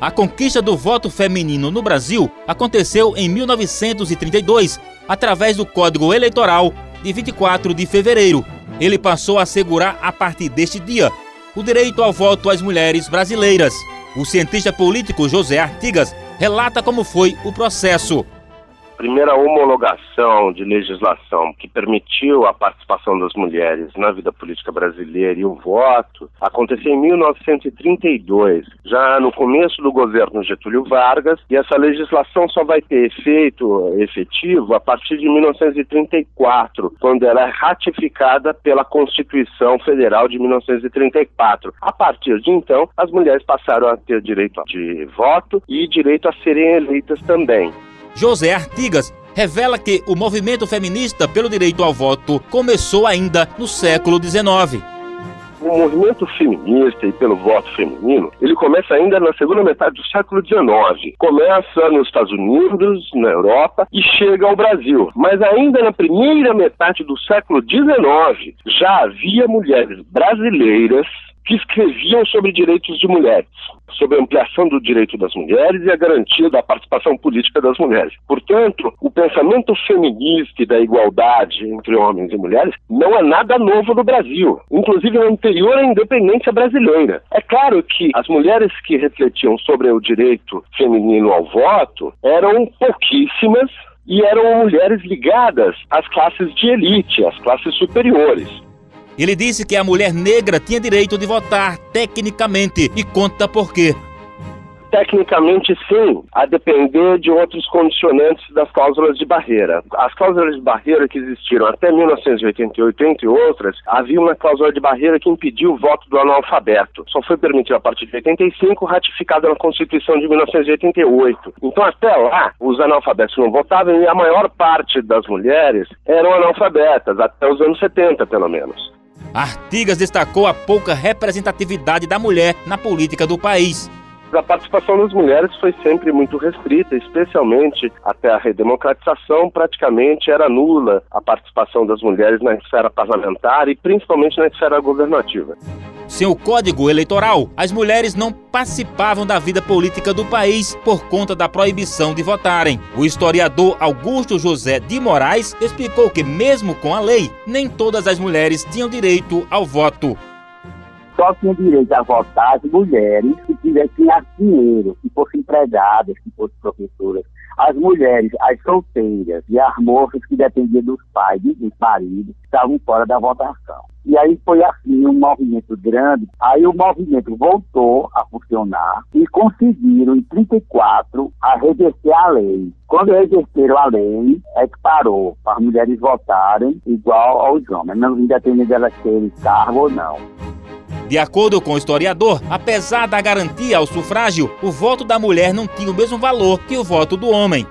A conquista do voto feminino no Brasil aconteceu em 1932, através do Código Eleitoral de 24 de fevereiro. Ele passou a assegurar, a partir deste dia, o direito ao voto às mulheres brasileiras. O cientista político José Artigas relata como foi o processo primeira homologação de legislação que permitiu a participação das mulheres na vida política brasileira e o voto aconteceu em 1932, já no começo do governo Getúlio Vargas, e essa legislação só vai ter efeito efetivo a partir de 1934, quando ela é ratificada pela Constituição Federal de 1934. A partir de então, as mulheres passaram a ter direito de voto e direito a serem eleitas também. José Artigas revela que o movimento feminista pelo direito ao voto começou ainda no século XIX. O movimento feminista e pelo voto feminino, ele começa ainda na segunda metade do século XIX. Começa nos Estados Unidos, na Europa e chega ao Brasil. Mas ainda na primeira metade do século XIX, já havia mulheres brasileiras que escreviam sobre direitos de mulheres, sobre a ampliação do direito das mulheres e a garantia da participação política das mulheres. Portanto, o pensamento feminista e da igualdade entre homens e mulheres não é nada novo no Brasil, inclusive é anterior à independência brasileira. É claro que as mulheres que refletiam sobre o direito feminino ao voto eram pouquíssimas e eram mulheres ligadas às classes de elite, às classes superiores. Ele disse que a mulher negra tinha direito de votar tecnicamente e conta por quê. Tecnicamente, sim, a depender de outros condicionantes das cláusulas de barreira. As cláusulas de barreira que existiram até 1988, entre outras, havia uma cláusula de barreira que impediu o voto do analfabeto. Só foi permitido a partir de 85, ratificada na Constituição de 1988. Então, até lá, os analfabetos não votavam e a maior parte das mulheres eram analfabetas, até os anos 70, pelo menos. Artigas destacou a pouca representatividade da mulher na política do país. A participação das mulheres foi sempre muito restrita, especialmente até a redemocratização, praticamente era nula a participação das mulheres na esfera parlamentar e principalmente na esfera governativa. Sem o Código Eleitoral, as mulheres não participavam da vida política do país por conta da proibição de votarem. O historiador Augusto José de Moraes explicou que, mesmo com a lei, nem todas as mulheres tinham direito ao voto só tinham direito a votar as mulheres que tivessem dinheiro, que fossem empregadas, que fossem professoras. As mulheres, as solteiras e as moças que dependiam dos pais e dos maridos estavam fora da votação. E aí foi assim um movimento grande. Aí o movimento voltou a funcionar e conseguiram, em 34, a reverter a lei. Quando reverteram a lei, é que parou para as mulheres votarem igual aos homens, não independente delas terem cargo ou não. De acordo com o historiador, apesar da garantia ao sufrágio, o voto da mulher não tinha o mesmo valor que o voto do homem.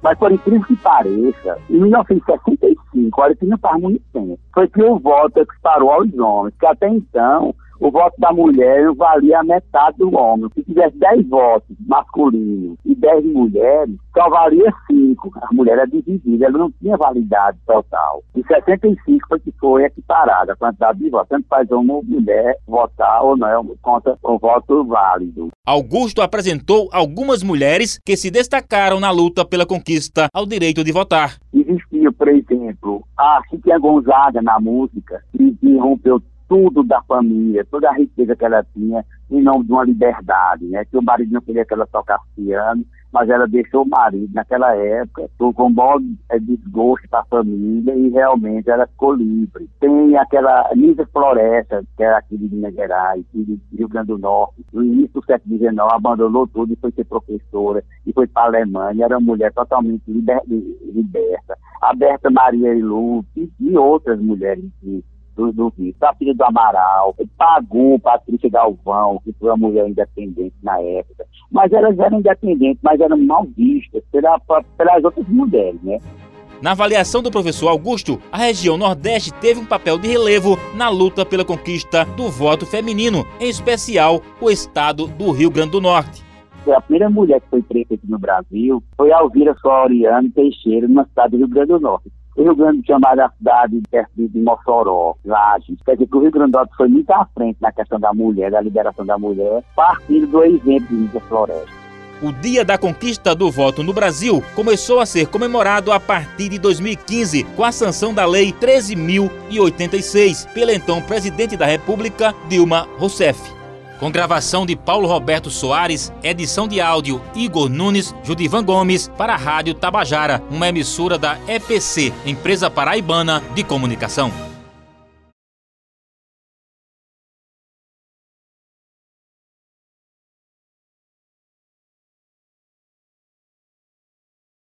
Mas, por incrível que pareça, em 1965, olha que não faz muito tempo, foi que o voto equiparou aos homens, que até então o voto da mulher valia a metade do homem. Se tivesse 10 votos masculinos e 10 mulheres, só valia 5. A mulher era dividida, ela não tinha validade total. Em 65 foi que foi equiparada a quantidade de votos. Tanto faz uma mulher votar ou não, conta o voto válido. Augusto apresentou algumas mulheres que se destacaram na luta pela conquista ao direito de votar. Existia, por exemplo, a Chiquinha Gonzaga na música, que rompeu tudo da família, toda a riqueza que ela tinha, em nome de uma liberdade, né? Que o marido não queria que ela tocasse piano, mas ela deixou o marido naquela época, com um maior é, desgosto para a família e realmente ela ficou livre. Tem aquela Nisa Floresta, que era aqui de Minas Gerais, de Rio Grande do Norte, no início do século XIX, abandonou tudo e foi ser professora e foi para a Alemanha, era uma mulher totalmente liber, liberta. A Berta Maria Ilu e, e outras mulheres que do, do Rio, da filha do Amaral, pagou Patrícia Galvão, que foi uma mulher independente na época. Mas elas eram independentes, mas eram mal vistas pela, pelas outras mulheres, né? Na avaliação do professor Augusto, a região Nordeste teve um papel de relevo na luta pela conquista do voto feminino, em especial o estado do Rio Grande do Norte. A primeira mulher que foi aqui no Brasil foi Alvira Floriano Teixeira, na cidade do Rio Grande do Norte Rio Grande chamada a cidade perto de Mossoró, Lages. Quer dizer que o Rio Grande do Norte foi muito à frente na questão da mulher, da liberação da mulher, partindo do exemplo de Índia Floresta. O Dia da Conquista do Voto no Brasil começou a ser comemorado a partir de 2015, com a sanção da Lei 13.086, pela então presidente da República, Dilma Rousseff. Com gravação de Paulo Roberto Soares, edição de áudio Igor Nunes, Judivan Gomes, para a Rádio Tabajara, uma emissora da EPC, Empresa Paraibana de Comunicação.